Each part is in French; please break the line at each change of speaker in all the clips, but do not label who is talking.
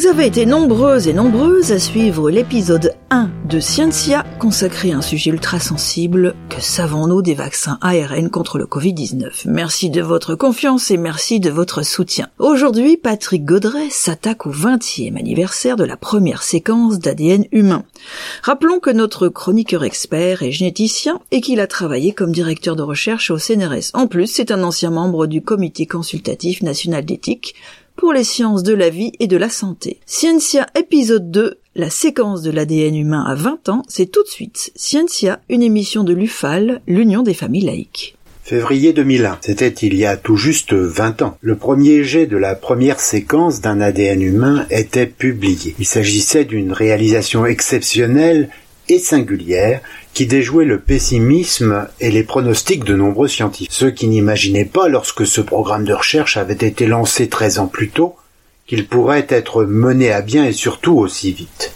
Vous avez été nombreuses et nombreuses à suivre l'épisode 1 de Scientia consacré à un sujet ultra sensible. Que savons-nous des vaccins ARN contre le Covid-19 Merci de votre confiance et merci de votre soutien. Aujourd'hui, Patrick Godret s'attaque au 20e anniversaire de la première séquence d'ADN humain. Rappelons que notre chroniqueur expert est généticien et qu'il a travaillé comme directeur de recherche au CNRS. En plus, c'est un ancien membre du comité consultatif national d'éthique pour les sciences de la vie et de la santé. Scientia épisode 2, la séquence de l'ADN humain à 20 ans, c'est tout de suite Scientia, une émission de l'UFAL, l'Union des familles laïques.
Février 2001, c'était il y a tout juste 20 ans. Le premier jet de la première séquence d'un ADN humain était publié. Il s'agissait d'une réalisation exceptionnelle et singulière qui déjouait le pessimisme et les pronostics de nombreux scientifiques. Ceux qui n'imaginaient pas, lorsque ce programme de recherche avait été lancé 13 ans plus tôt, qu'il pourrait être mené à bien et surtout aussi vite.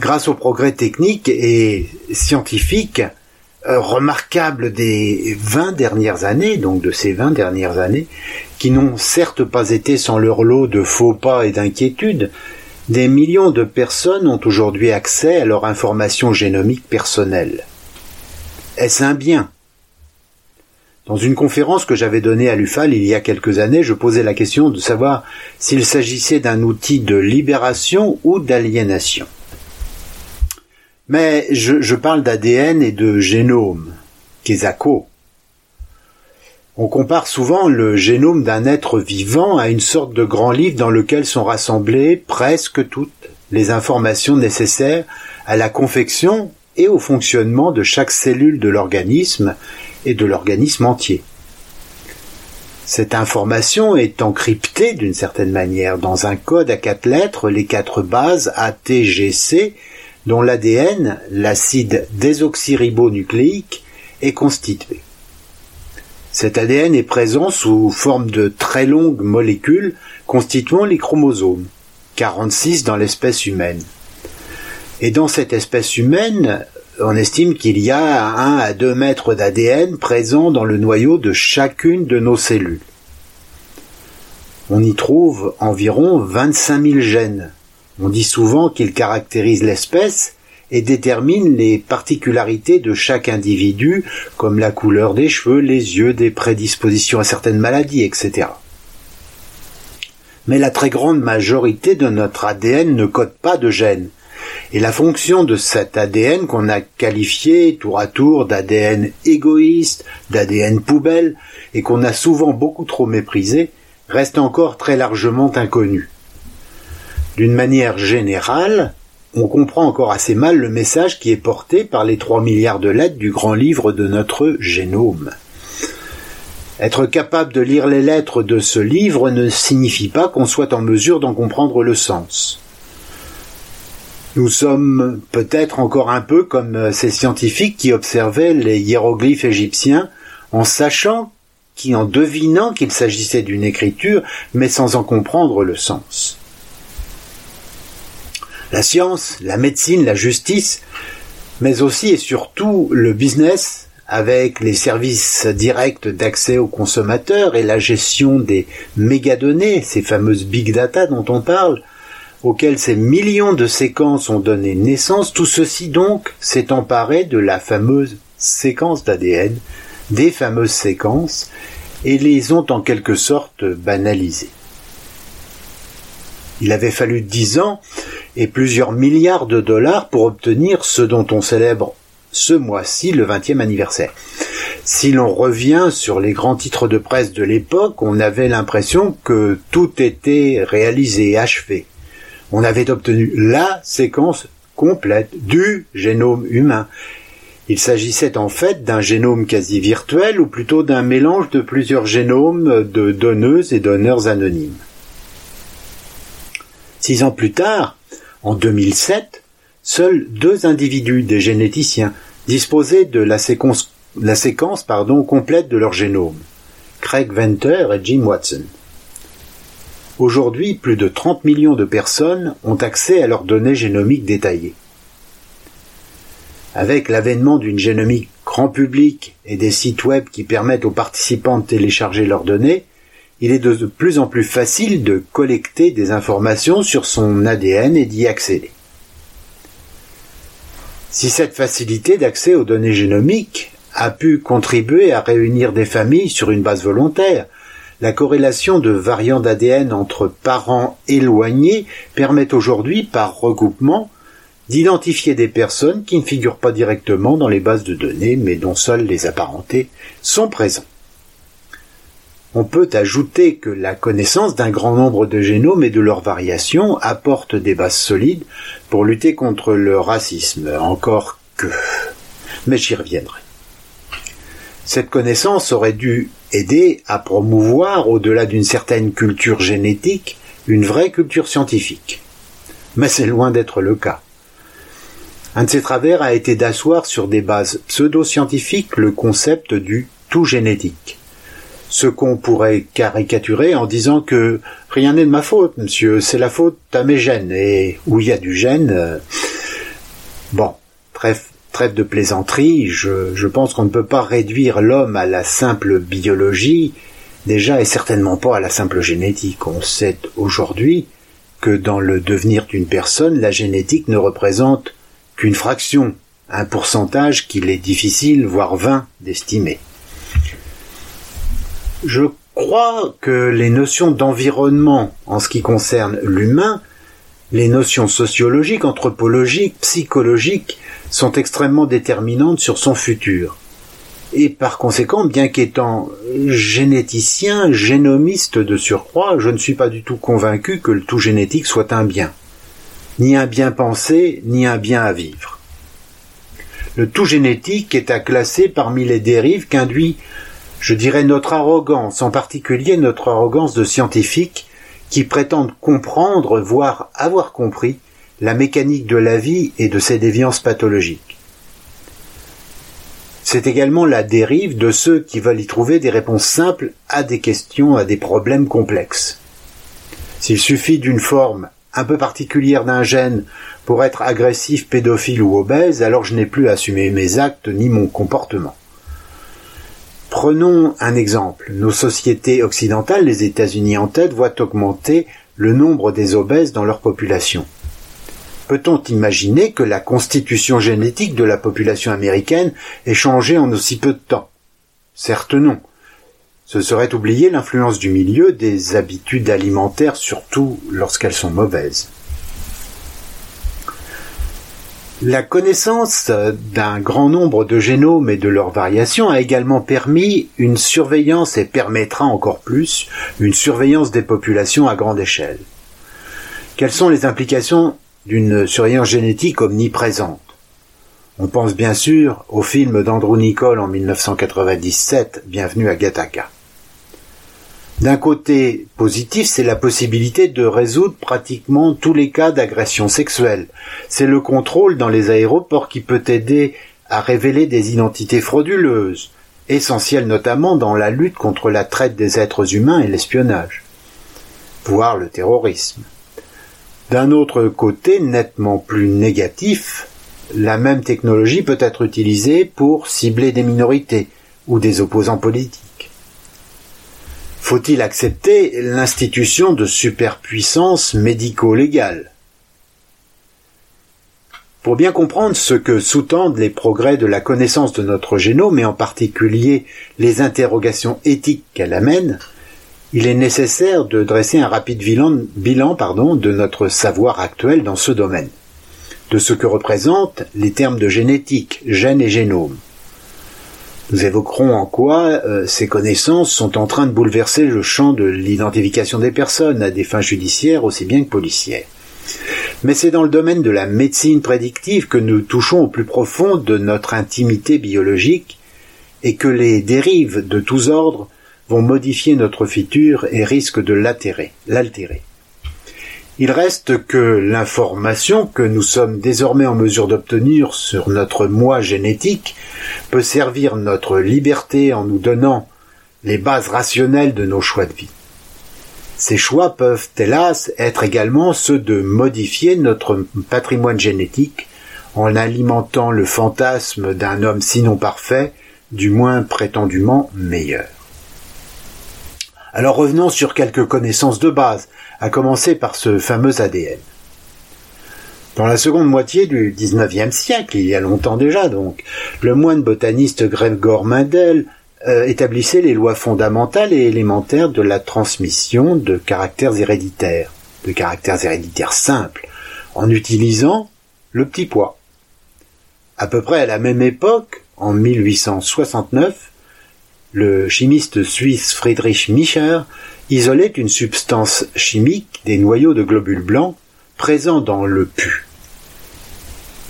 Grâce aux progrès techniques et scientifiques euh, remarquables des 20 dernières années, donc de ces 20 dernières années, qui n'ont certes pas été sans leur lot de faux pas et d'inquiétudes, des millions de personnes ont aujourd'hui accès à leur information génomique personnelle. Est-ce un bien? Dans une conférence que j'avais donnée à l'UFAL il y a quelques années, je posais la question de savoir s'il s'agissait d'un outil de libération ou d'aliénation. Mais je, parle d'ADN et de génome, Kesako. On compare souvent le génome d'un être vivant à une sorte de grand livre dans lequel sont rassemblées presque toutes les informations nécessaires à la confection et au fonctionnement de chaque cellule de l'organisme et de l'organisme entier. Cette information est encryptée d'une certaine manière dans un code à quatre lettres, les quatre bases ATGC, dont l'ADN, l'acide désoxyribonucléique, est constitué. Cet ADN est présent sous forme de très longues molécules constituant les chromosomes, 46 dans l'espèce humaine. Et dans cette espèce humaine, on estime qu'il y a 1 à 2 mètres d'ADN présent dans le noyau de chacune de nos cellules. On y trouve environ 25 000 gènes. On dit souvent qu'ils caractérisent l'espèce et détermine les particularités de chaque individu, comme la couleur des cheveux, les yeux, des prédispositions à certaines maladies, etc. Mais la très grande majorité de notre ADN ne code pas de gènes. Et la fonction de cet ADN qu'on a qualifié tour à tour d'ADN égoïste, d'ADN poubelle, et qu'on a souvent beaucoup trop méprisé, reste encore très largement inconnue. D'une manière générale, on comprend encore assez mal le message qui est porté par les trois milliards de lettres du grand livre de notre génome. Être capable de lire les lettres de ce livre ne signifie pas qu'on soit en mesure d'en comprendre le sens. Nous sommes peut-être encore un peu comme ces scientifiques qui observaient les hiéroglyphes égyptiens en sachant, qui en devinant qu'il s'agissait d'une écriture, mais sans en comprendre le sens. La science, la médecine, la justice, mais aussi et surtout le business avec les services directs d'accès aux consommateurs et la gestion des mégadonnées, ces fameuses big data dont on parle, auxquelles ces millions de séquences ont donné naissance, tout ceci donc s'est emparé de la fameuse séquence d'ADN, des fameuses séquences, et les ont en quelque sorte banalisées. Il avait fallu dix ans et plusieurs milliards de dollars pour obtenir ce dont on célèbre ce mois-ci le 20e anniversaire. Si l'on revient sur les grands titres de presse de l'époque, on avait l'impression que tout était réalisé achevé. On avait obtenu la séquence complète du génome humain. Il s'agissait en fait d'un génome quasi virtuel ou plutôt d'un mélange de plusieurs génomes de donneuses et donneurs anonymes. Six ans plus tard, en 2007, seuls deux individus, des généticiens, disposaient de la séquence, complète de leur génome, Craig Venter et Jim Watson. Aujourd'hui, plus de 30 millions de personnes ont accès à leurs données génomiques détaillées. Avec l'avènement d'une génomique grand public et des sites web qui permettent aux participants de télécharger leurs données, il est de plus en plus facile de collecter des informations sur son ADN et d'y accéder. Si cette facilité d'accès aux données génomiques a pu contribuer à réunir des familles sur une base volontaire, la corrélation de variants d'ADN entre parents éloignés permet aujourd'hui, par regroupement, d'identifier des personnes qui ne figurent pas directement dans les bases de données, mais dont seuls les apparentés sont présents. On peut ajouter que la connaissance d'un grand nombre de génomes et de leurs variations apporte des bases solides pour lutter contre le racisme, encore que. Mais j'y reviendrai. Cette connaissance aurait dû aider à promouvoir, au-delà d'une certaine culture génétique, une vraie culture scientifique. Mais c'est loin d'être le cas. Un de ses travers a été d'asseoir sur des bases pseudo-scientifiques le concept du tout génétique ce qu'on pourrait caricaturer en disant que rien n'est de ma faute, monsieur, c'est la faute à mes gènes. Et où il y a du gène, euh, bon, trêve, de plaisanterie, je pense qu'on ne peut pas réduire l'homme à la simple biologie, déjà et certainement pas à la simple génétique. On sait aujourd'hui que dans le devenir d'une personne, la génétique ne représente qu'une fraction, un pourcentage qu'il est difficile, voire vain, d'estimer. Je crois que les notions d'environnement en ce qui concerne l'humain, les notions sociologiques, anthropologiques, psychologiques sont extrêmement déterminantes sur son futur. Et par conséquent, bien qu'étant généticien, génomiste de surcroît, je ne suis pas du tout convaincu que le tout génétique soit un bien. Ni un bien pensé, ni un bien à vivre. Le tout génétique est à classer parmi les dérives qu'induit je dirais notre arrogance, en particulier notre arrogance de scientifiques qui prétendent comprendre, voire avoir compris, la mécanique de la vie et de ses déviances pathologiques. C'est également la dérive de ceux qui veulent y trouver des réponses simples à des questions, à des problèmes complexes. S'il suffit d'une forme un peu particulière d'un gène pour être agressif, pédophile ou obèse, alors je n'ai plus à assumer mes actes ni mon comportement. Prenons un exemple. Nos sociétés occidentales, les États-Unis en tête, voient augmenter le nombre des obèses dans leur population. Peut-on imaginer que la constitution génétique de la population américaine ait changé en aussi peu de temps? Certes non. Ce serait oublier l'influence du milieu, des habitudes alimentaires, surtout lorsqu'elles sont mauvaises. La connaissance d'un grand nombre de génomes et de leurs variations a également permis une surveillance et permettra encore plus une surveillance des populations à grande échelle. Quelles sont les implications d'une surveillance génétique omniprésente? On pense bien sûr au film d'Andrew Nicole en 1997, Bienvenue à Gattaca. D'un côté positif, c'est la possibilité de résoudre pratiquement tous les cas d'agression sexuelle. C'est le contrôle dans les aéroports qui peut aider à révéler des identités frauduleuses, essentielles notamment dans la lutte contre la traite des êtres humains et l'espionnage, voire le terrorisme. D'un autre côté, nettement plus négatif, la même technologie peut être utilisée pour cibler des minorités ou des opposants politiques. Faut-il accepter l'institution de superpuissance médico-légale? Pour bien comprendre ce que sous-tendent les progrès de la connaissance de notre génome et en particulier les interrogations éthiques qu'elle amène, il est nécessaire de dresser un rapide bilan, de notre savoir actuel dans ce domaine, de ce que représentent les termes de génétique, gène et génome. Nous évoquerons en quoi euh, ces connaissances sont en train de bouleverser le champ de l'identification des personnes à des fins judiciaires aussi bien que policières. Mais c'est dans le domaine de la médecine prédictive que nous touchons au plus profond de notre intimité biologique et que les dérives de tous ordres vont modifier notre futur et risquent de l'altérer. Il reste que l'information que nous sommes désormais en mesure d'obtenir sur notre moi génétique peut servir notre liberté en nous donnant les bases rationnelles de nos choix de vie. Ces choix peuvent, hélas, être également ceux de modifier notre patrimoine génétique en alimentant le fantasme d'un homme sinon parfait, du moins prétendument meilleur. Alors revenons sur quelques connaissances de base, à commencer par ce fameux ADN. Dans la seconde moitié du XIXe siècle, il y a longtemps déjà donc, le moine botaniste Gregor Mendel euh, établissait les lois fondamentales et élémentaires de la transmission de caractères héréditaires, de caractères héréditaires simples, en utilisant le petit pois. À peu près à la même époque, en 1869, le chimiste suisse Friedrich Micher isolait une substance chimique des noyaux de globules blancs présents dans le pu.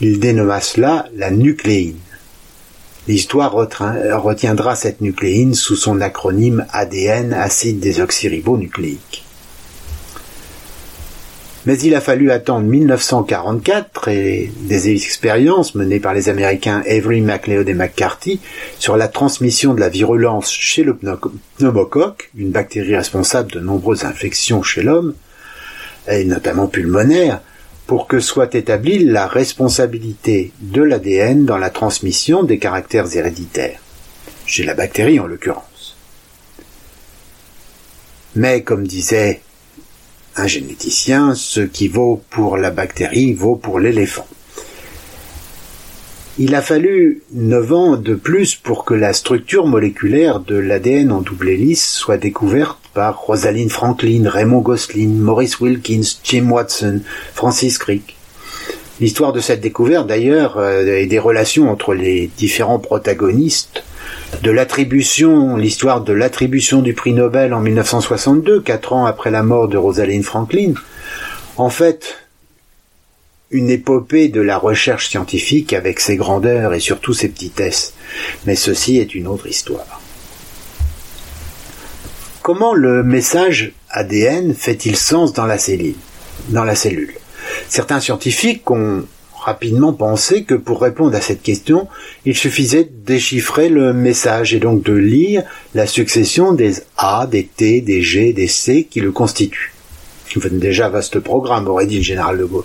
Il dénomma cela la nucléine. L'histoire retiendra cette nucléine sous son acronyme ADN, acide désoxyribonucléique. Mais il a fallu attendre 1944 et des expériences menées par les Américains Avery McLeod et McCarthy sur la transmission de la virulence chez le pneumocoque, une bactérie responsable de nombreuses infections chez l'homme, et notamment pulmonaires, pour que soit établie la responsabilité de l'ADN dans la transmission des caractères héréditaires, chez la bactérie en l'occurrence. Mais comme disait un généticien, ce qui vaut pour la bactérie vaut pour l'éléphant. Il a fallu 9 ans de plus pour que la structure moléculaire de l'ADN en double hélice soit découverte par Rosalind Franklin, Raymond Gosselin, Maurice Wilkins, Jim Watson, Francis Crick. L'histoire de cette découverte, d'ailleurs, euh, et des relations entre les différents protagonistes, de l'attribution, l'histoire de l'attribution du prix Nobel en 1962, quatre ans après la mort de Rosalind Franklin, en fait, une épopée de la recherche scientifique avec ses grandeurs et surtout ses petitesses. Mais ceci est une autre histoire. Comment le message ADN fait-il sens dans la cellule, dans la cellule? Certains scientifiques ont rapidement pensé que pour répondre à cette question, il suffisait de déchiffrer le message et donc de lire la succession des A, des T, des G, des C qui le constituent. Déjà vaste programme, aurait dit le général de Gaulle.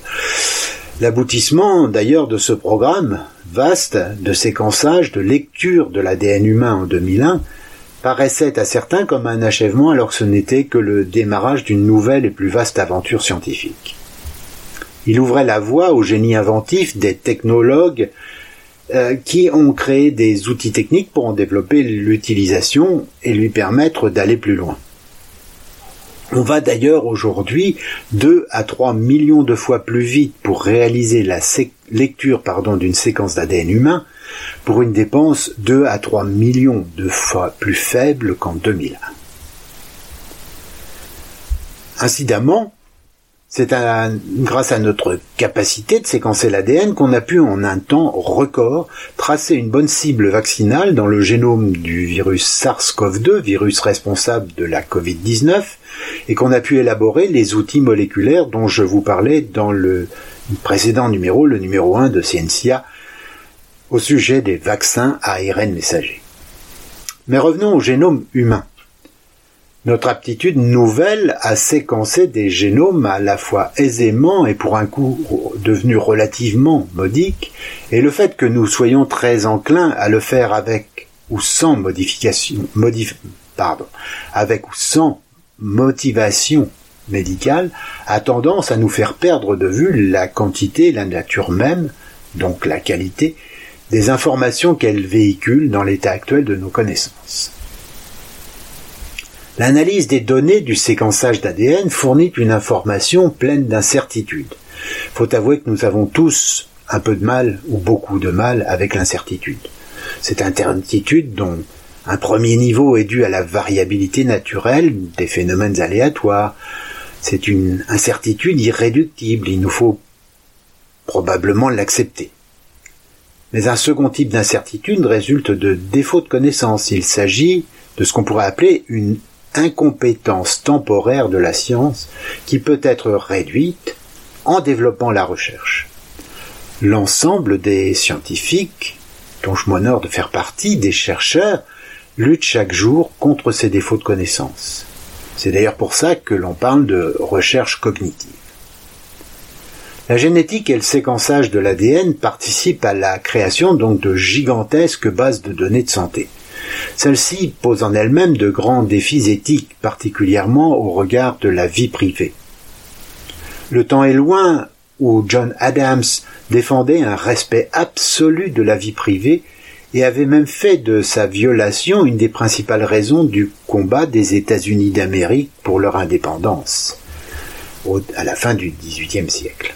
L'aboutissement d'ailleurs de ce programme vaste de séquençage, de lecture de l'ADN humain en 2001 paraissait à certains comme un achèvement alors que ce n'était que le démarrage d'une nouvelle et plus vaste aventure scientifique. Il ouvrait la voie au génie inventif des technologues euh, qui ont créé des outils techniques pour en développer l'utilisation et lui permettre d'aller plus loin. On va d'ailleurs aujourd'hui 2 à 3 millions de fois plus vite pour réaliser la lecture d'une séquence d'ADN humain pour une dépense 2 à 3 millions de fois plus faible qu'en 2001. Incidemment, c'est grâce à notre capacité de séquencer l'ADN qu'on a pu en un temps record tracer une bonne cible vaccinale dans le génome du virus SARS-CoV-2, virus responsable de la Covid-19, et qu'on a pu élaborer les outils moléculaires dont je vous parlais dans le précédent numéro, le numéro 1 de Scientia, au sujet des vaccins à ARN messager. Mais revenons au génome humain notre aptitude nouvelle à séquencer des génomes à la fois aisément et pour un coût devenu relativement modique, et le fait que nous soyons très enclins à le faire avec ou sans modification, pardon, avec ou sans motivation médicale, a tendance à nous faire perdre de vue la quantité, la nature même, donc la qualité, des informations qu'elle véhicule dans l'état actuel de nos connaissances. L'analyse des données du séquençage d'ADN fournit une information pleine d'incertitudes. Faut avouer que nous avons tous un peu de mal ou beaucoup de mal avec l'incertitude. Cette incertitude dont un premier niveau est dû à la variabilité naturelle des phénomènes aléatoires. C'est une incertitude irréductible, il nous faut probablement l'accepter. Mais un second type d'incertitude résulte de défaut de connaissance. Il s'agit de ce qu'on pourrait appeler une incompétence temporaire de la science qui peut être réduite en développant la recherche. L'ensemble des scientifiques, dont je m'honore de faire partie, des chercheurs, luttent chaque jour contre ces défauts de connaissance. C'est d'ailleurs pour ça que l'on parle de recherche cognitive. La génétique et le séquençage de l'ADN participent à la création donc de gigantesques bases de données de santé. Celle-ci pose en elle-même de grands défis éthiques, particulièrement au regard de la vie privée. Le temps est loin où John Adams défendait un respect absolu de la vie privée et avait même fait de sa violation une des principales raisons du combat des États-Unis d'Amérique pour leur indépendance à la fin du XVIIIe siècle.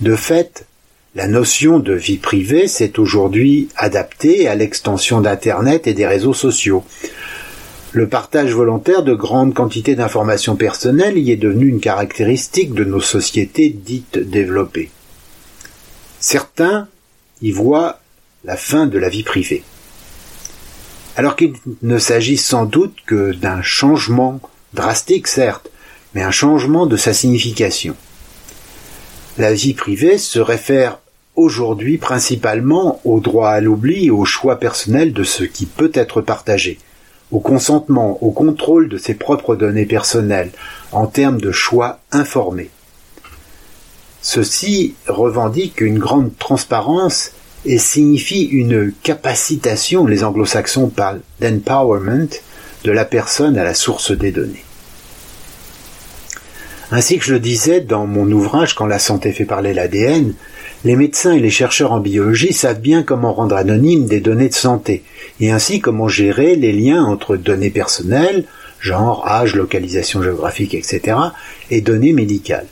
De fait, la notion de vie privée s'est aujourd'hui adaptée à l'extension d'Internet et des réseaux sociaux. Le partage volontaire de grandes quantités d'informations personnelles y est devenu une caractéristique de nos sociétés dites développées. Certains y voient la fin de la vie privée. Alors qu'il ne s'agit sans doute que d'un changement drastique, certes, mais un changement de sa signification. La vie privée se réfère aujourd'hui principalement au droit à l'oubli et au choix personnel de ce qui peut être partagé, au consentement, au contrôle de ses propres données personnelles, en termes de choix informés. Ceci revendique une grande transparence et signifie une capacitation, les anglo-saxons parlent d'empowerment, de la personne à la source des données. Ainsi que je le disais dans mon ouvrage Quand la santé fait parler l'ADN, les médecins et les chercheurs en biologie savent bien comment rendre anonymes des données de santé, et ainsi comment gérer les liens entre données personnelles, genre, âge, localisation géographique, etc., et données médicales.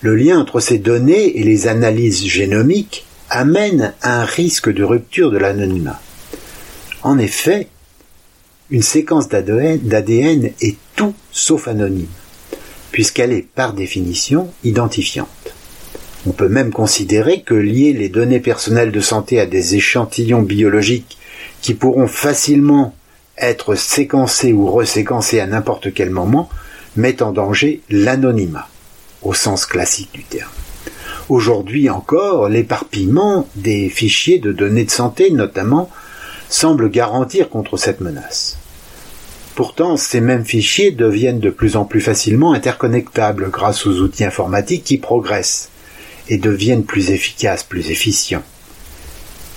Le lien entre ces données et les analyses génomiques amène un risque de rupture de l'anonymat. En effet, une séquence d'ADN est tout sauf anonyme, puisqu'elle est par définition identifiante. On peut même considérer que lier les données personnelles de santé à des échantillons biologiques qui pourront facilement être séquencés ou reséquencés à n'importe quel moment met en danger l'anonymat, au sens classique du terme. Aujourd'hui encore, l'éparpillement des fichiers de données de santé notamment semble garantir contre cette menace. Pourtant, ces mêmes fichiers deviennent de plus en plus facilement interconnectables grâce aux outils informatiques qui progressent et deviennent plus efficaces, plus efficients.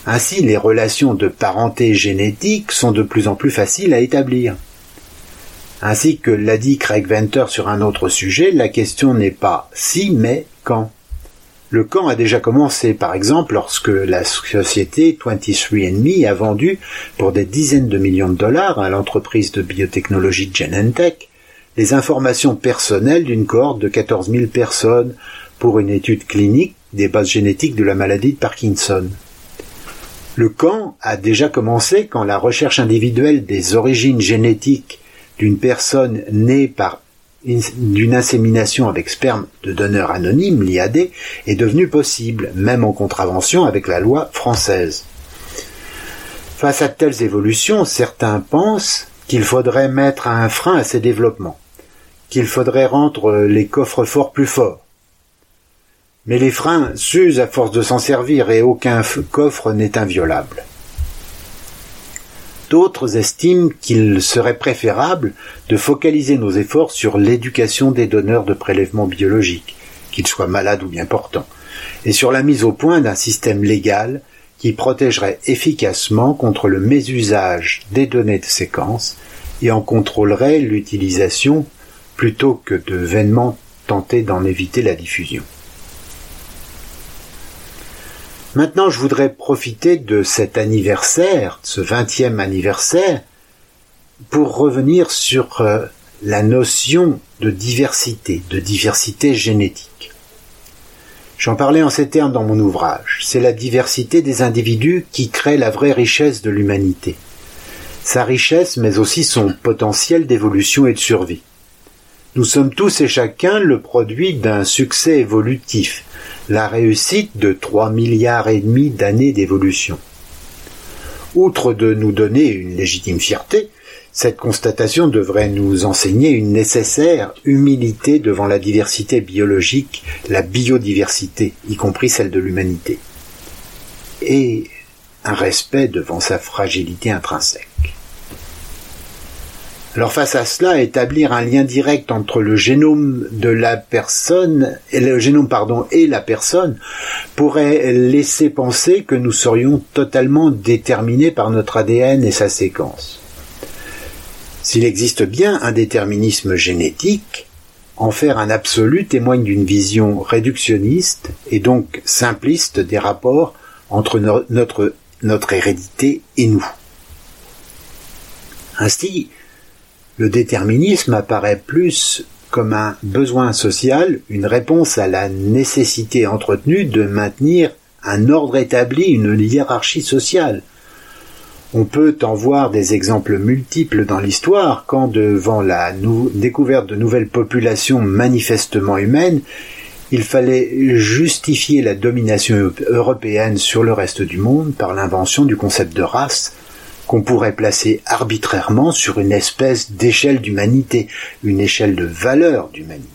Ainsi, les relations de parenté génétique sont de plus en plus faciles à établir. Ainsi que l'a dit Craig Venter sur un autre sujet, la question n'est pas si, mais quand. Le camp a déjà commencé, par exemple, lorsque la société 23andMe a vendu pour des dizaines de millions de dollars à l'entreprise de biotechnologie Genentech les informations personnelles d'une cohorte de 14 000 personnes pour une étude clinique des bases génétiques de la maladie de Parkinson. Le camp a déjà commencé quand la recherche individuelle des origines génétiques d'une personne née par d'une insémination avec sperme de donneur anonyme, l'IAD, est devenue possible, même en contravention avec la loi française. Face à telles évolutions, certains pensent qu'il faudrait mettre un frein à ces développements, qu'il faudrait rendre les coffres forts plus forts, mais les freins s'usent à force de s'en servir et aucun coffre n'est inviolable. D'autres estiment qu'il serait préférable de focaliser nos efforts sur l'éducation des donneurs de prélèvements biologiques, qu'ils soient malades ou bien portants, et sur la mise au point d'un système légal qui protégerait efficacement contre le mésusage des données de séquence et en contrôlerait l'utilisation plutôt que de vainement tenter d'en éviter la diffusion. Maintenant, je voudrais profiter de cet anniversaire, ce vingtième anniversaire, pour revenir sur euh, la notion de diversité, de diversité génétique. J'en parlais en ces termes dans mon ouvrage. C'est la diversité des individus qui crée la vraie richesse de l'humanité. Sa richesse, mais aussi son potentiel d'évolution et de survie. Nous sommes tous et chacun le produit d'un succès évolutif, la réussite de trois milliards et demi d'années d'évolution. Outre de nous donner une légitime fierté, cette constatation devrait nous enseigner une nécessaire humilité devant la diversité biologique, la biodiversité, y compris celle de l'humanité, et un respect devant sa fragilité intrinsèque. Alors face à cela, établir un lien direct entre le génome de la personne et le génome pardon et la personne pourrait laisser penser que nous serions totalement déterminés par notre ADN et sa séquence. S'il existe bien un déterminisme génétique, en faire un absolu témoigne d'une vision réductionniste et donc simpliste des rapports entre notre, notre hérédité et nous. Ainsi, le déterminisme apparaît plus comme un besoin social, une réponse à la nécessité entretenue de maintenir un ordre établi, une hiérarchie sociale. On peut en voir des exemples multiples dans l'histoire quand, devant la découverte de nouvelles populations manifestement humaines, il fallait justifier la domination européenne sur le reste du monde par l'invention du concept de race, qu'on pourrait placer arbitrairement sur une espèce d'échelle d'humanité, une échelle de valeur d'humanité.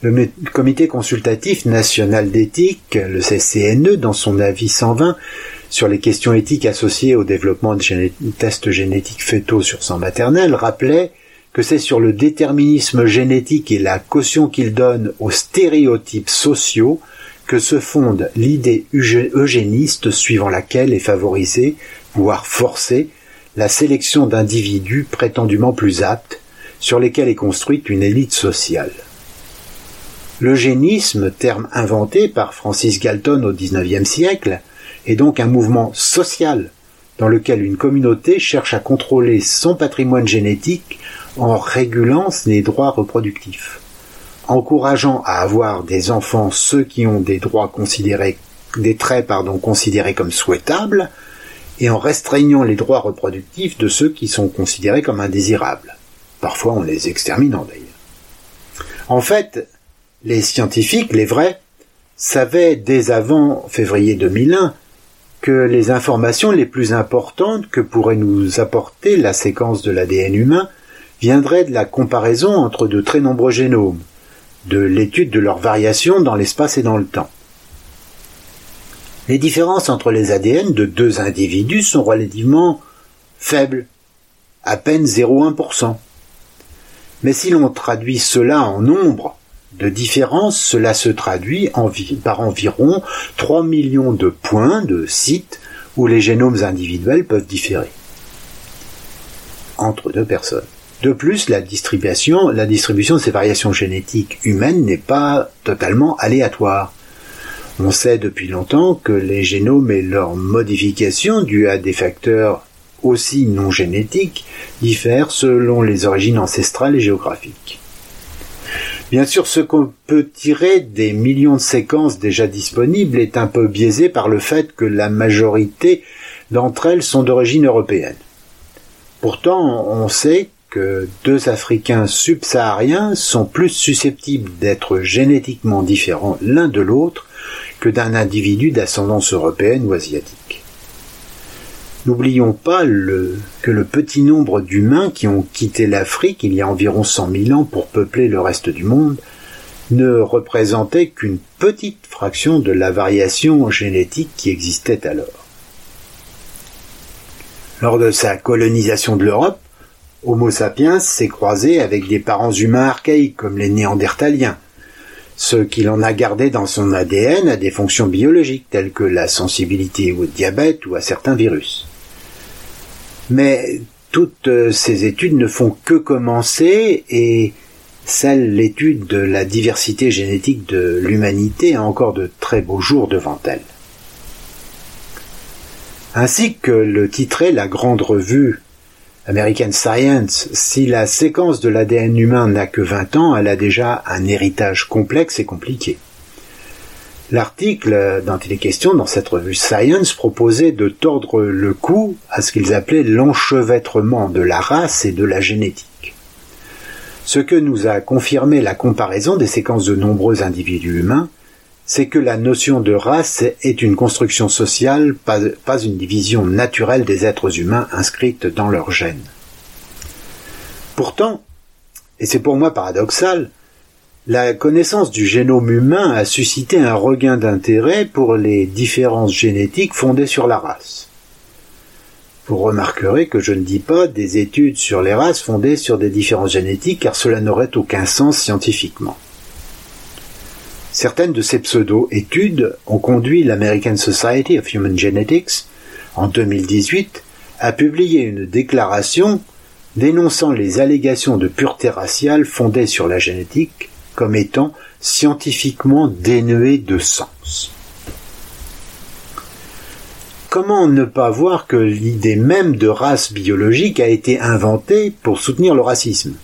Le comité consultatif national d'éthique, le CCNE, dans son avis 120 sur les questions éthiques associées au développement de tests génétiques fétaux sur sang maternel, rappelait que c'est sur le déterminisme génétique et la caution qu'il donne aux stéréotypes sociaux que se fonde l'idée eugéniste suivant laquelle est favorisée, voire forcée, la sélection d'individus prétendument plus aptes, sur lesquels est construite une élite sociale. L'eugénisme, terme inventé par Francis Galton au XIXe siècle, est donc un mouvement social dans lequel une communauté cherche à contrôler son patrimoine génétique en régulant ses droits reproductifs encourageant à avoir des enfants ceux qui ont des droits considérés, des traits considérés comme souhaitables, et en restreignant les droits reproductifs de ceux qui sont considérés comme indésirables, parfois en les exterminant d'ailleurs. En fait, les scientifiques, les vrais, savaient dès avant février 2001 que les informations les plus importantes que pourrait nous apporter la séquence de l'ADN humain viendraient de la comparaison entre de très nombreux génomes, de l'étude de leurs variations dans l'espace et dans le temps. Les différences entre les ADN de deux individus sont relativement faibles, à peine 0,1%. Mais si l'on traduit cela en nombre de différences, cela se traduit par environ 3 millions de points de sites où les génomes individuels peuvent différer entre deux personnes. De plus, la distribution, de ces variations génétiques humaines n'est pas totalement aléatoire. On sait depuis longtemps que les génomes et leurs modifications dues à des facteurs aussi non génétiques diffèrent selon les origines ancestrales et géographiques. Bien sûr, ce qu'on peut tirer des millions de séquences déjà disponibles est un peu biaisé par le fait que la majorité d'entre elles sont d'origine européenne. Pourtant, on sait que deux Africains subsahariens sont plus susceptibles d'être génétiquement différents l'un de l'autre que d'un individu d'ascendance européenne ou asiatique. N'oublions pas que le petit nombre d'humains qui ont quitté l'Afrique il y a environ cent mille ans pour peupler le reste du monde ne représentait qu'une petite fraction de la variation génétique qui existait alors. Lors de sa colonisation de l'Europe, Homo sapiens s'est croisé avec des parents humains archaïques comme les néandertaliens, ce qu'il en a gardé dans son ADN a des fonctions biologiques telles que la sensibilité au diabète ou à certains virus. Mais toutes ces études ne font que commencer et celle l'étude de la diversité génétique de l'humanité a encore de très beaux jours devant elle. Ainsi que le titrait la grande revue American Science, si la séquence de l'ADN humain n'a que 20 ans, elle a déjà un héritage complexe et compliqué. L'article dont il est question dans cette revue Science proposait de tordre le cou à ce qu'ils appelaient l'enchevêtrement de la race et de la génétique. Ce que nous a confirmé la comparaison des séquences de nombreux individus humains, c'est que la notion de race est une construction sociale, pas, une division naturelle des êtres humains inscrite dans leurs gènes. Pourtant, et c'est pour moi paradoxal, la connaissance du génome humain a suscité un regain d'intérêt pour les différences génétiques fondées sur la race. Vous remarquerez que je ne dis pas des études sur les races fondées sur des différences génétiques car cela n'aurait aucun sens scientifiquement. Certaines de ces pseudo-études ont conduit l'American Society of Human Genetics, en 2018, à publier une déclaration dénonçant les allégations de pureté raciale fondées sur la génétique comme étant scientifiquement dénuées de sens. Comment ne pas voir que l'idée même de race biologique a été inventée pour soutenir le racisme?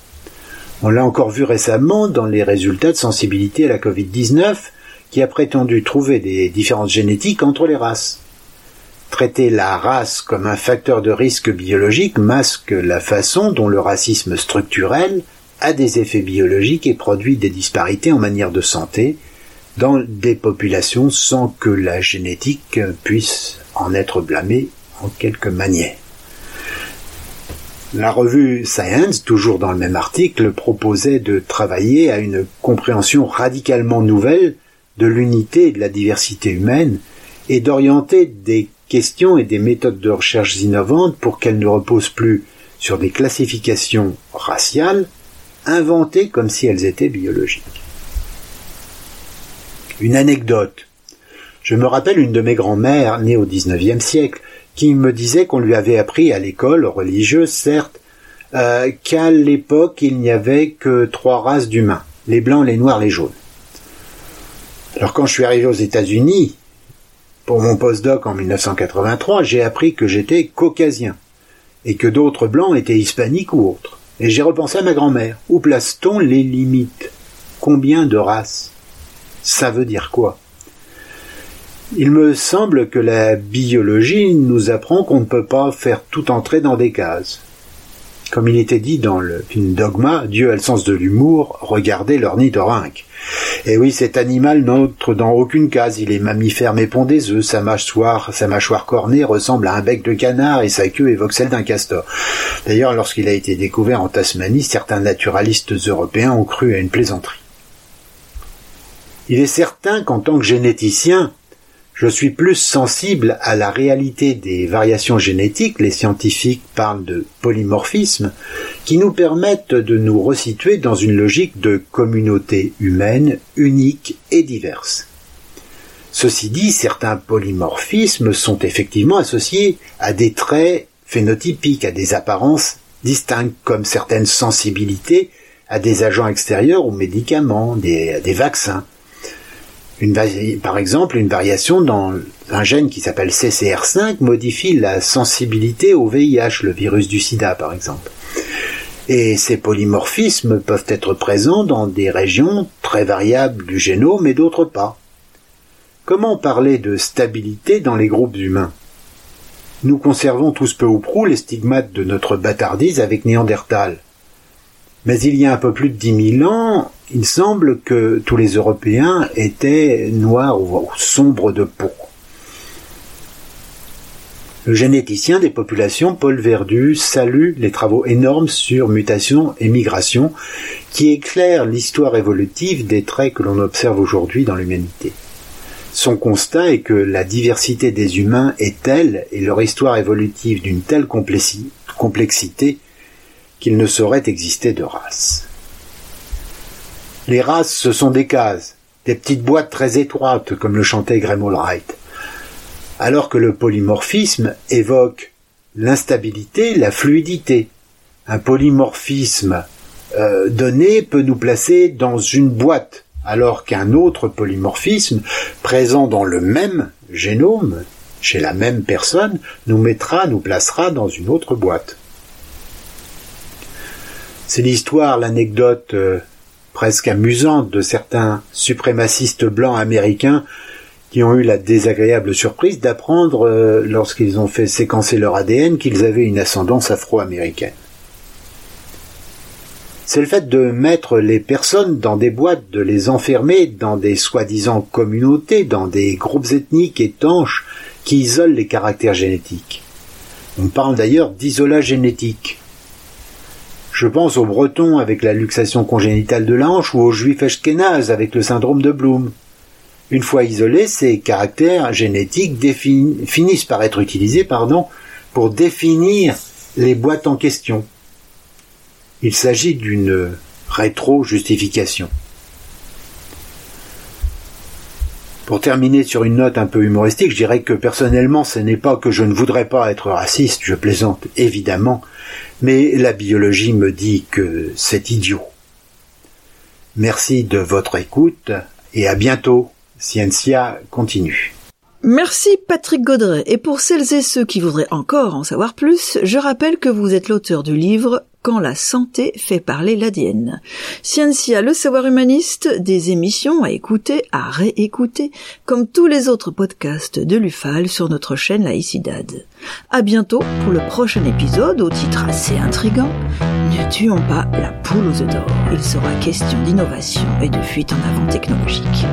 On l'a encore vu récemment dans les résultats de sensibilité à la Covid-19 qui a prétendu trouver des différences génétiques entre les races. Traiter la race comme un facteur de risque biologique masque la façon dont le racisme structurel a des effets biologiques et produit des disparités en manière de santé dans des populations sans que la génétique puisse en être blâmée en quelque manière. La revue Science, toujours dans le même article, proposait de travailler à une compréhension radicalement nouvelle de l'unité et de la diversité humaine et d'orienter des questions et des méthodes de recherche innovantes pour qu'elles ne reposent plus sur des classifications raciales inventées comme si elles étaient biologiques. Une anecdote. Je me rappelle une de mes grand-mères, née au XIXe siècle, qui me disait qu'on lui avait appris à l'école religieuse, certes, euh, qu'à l'époque il n'y avait que trois races d'humains, les blancs, les noirs, les jaunes. Alors quand je suis arrivé aux États-Unis, pour mon postdoc en 1983, j'ai appris que j'étais caucasien et que d'autres blancs étaient hispaniques ou autres. Et j'ai repensé à ma grand-mère. Où place-t-on les limites? Combien de races? Ça veut dire quoi? Il me semble que la biologie nous apprend qu'on ne peut pas faire tout entrer dans des cases. Comme il était dit dans le Dogma, Dieu a le sens de l'humour, regardez l'ornithorynque. Et oui, cet animal n'entre dans aucune case. Il est mammifère mais pond des œufs. Sa mâchoire cornée ressemble à un bec de canard et sa queue évoque celle d'un castor. D'ailleurs, lorsqu'il a été découvert en Tasmanie, certains naturalistes européens ont cru à une plaisanterie. Il est certain qu'en tant que généticien, je suis plus sensible à la réalité des variations génétiques, les scientifiques parlent de polymorphisme, qui nous permettent de nous resituer dans une logique de communauté humaine unique et diverse. Ceci dit, certains polymorphismes sont effectivement associés à des traits phénotypiques, à des apparences distinctes, comme certaines sensibilités à des agents extérieurs ou médicaments, des, des vaccins par exemple, une variation dans un gène qui s'appelle CCR5 modifie la sensibilité au VIH, le virus du sida par exemple. Et ces polymorphismes peuvent être présents dans des régions très variables du génome et d'autres pas. Comment parler de stabilité dans les groupes humains? Nous conservons tous peu ou prou les stigmates de notre bâtardise avec Néandertal. Mais il y a un peu plus de dix mille ans, il semble que tous les Européens étaient noirs ou sombres de peau. Le généticien des populations, Paul Verdu, salue les travaux énormes sur mutation et migration qui éclairent l'histoire évolutive des traits que l'on observe aujourd'hui dans l'humanité. Son constat est que la diversité des humains est telle et leur histoire évolutive d'une telle complexité qu'il ne saurait exister de race. Les races, ce sont des cases, des petites boîtes très étroites, comme le chantait Graham Allwright. Alors que le polymorphisme évoque l'instabilité, la fluidité. Un polymorphisme euh, donné peut nous placer dans une boîte, alors qu'un autre polymorphisme, présent dans le même génome, chez la même personne, nous mettra, nous placera dans une autre boîte. C'est l'histoire, l'anecdote euh, presque amusante de certains suprémacistes blancs américains qui ont eu la désagréable surprise d'apprendre, euh, lorsqu'ils ont fait séquencer leur ADN, qu'ils avaient une ascendance afro-américaine. C'est le fait de mettre les personnes dans des boîtes, de les enfermer dans des soi-disant communautés, dans des groupes ethniques étanches qui isolent les caractères génétiques. On parle d'ailleurs d'isolat génétique. Je pense aux Bretons avec la luxation congénitale de l'anche ou aux Juifs ashkénazes avec le syndrome de Bloom. Une fois isolés, ces caractères génétiques finissent par être utilisés pardon, pour définir les boîtes en question. Il s'agit d'une rétro-justification. Pour terminer sur une note un peu humoristique, je dirais que personnellement, ce n'est pas que je ne voudrais pas être raciste, je plaisante évidemment, mais la biologie me dit que c'est idiot. Merci de votre écoute et à bientôt. Scientia continue.
Merci Patrick Gaudret. Et pour celles et ceux qui voudraient encore en savoir plus, je rappelle que vous êtes l'auteur du livre Quand la santé fait parler l'ADN. Scientia, le savoir humaniste, des émissions à écouter, à réécouter, comme tous les autres podcasts de l'UFAL sur notre chaîne Laïcidad. À bientôt pour le prochain épisode au titre assez intrigant. Ne tuons pas la poule aux œufs d'or. Il sera question d'innovation et de fuite en avant technologique.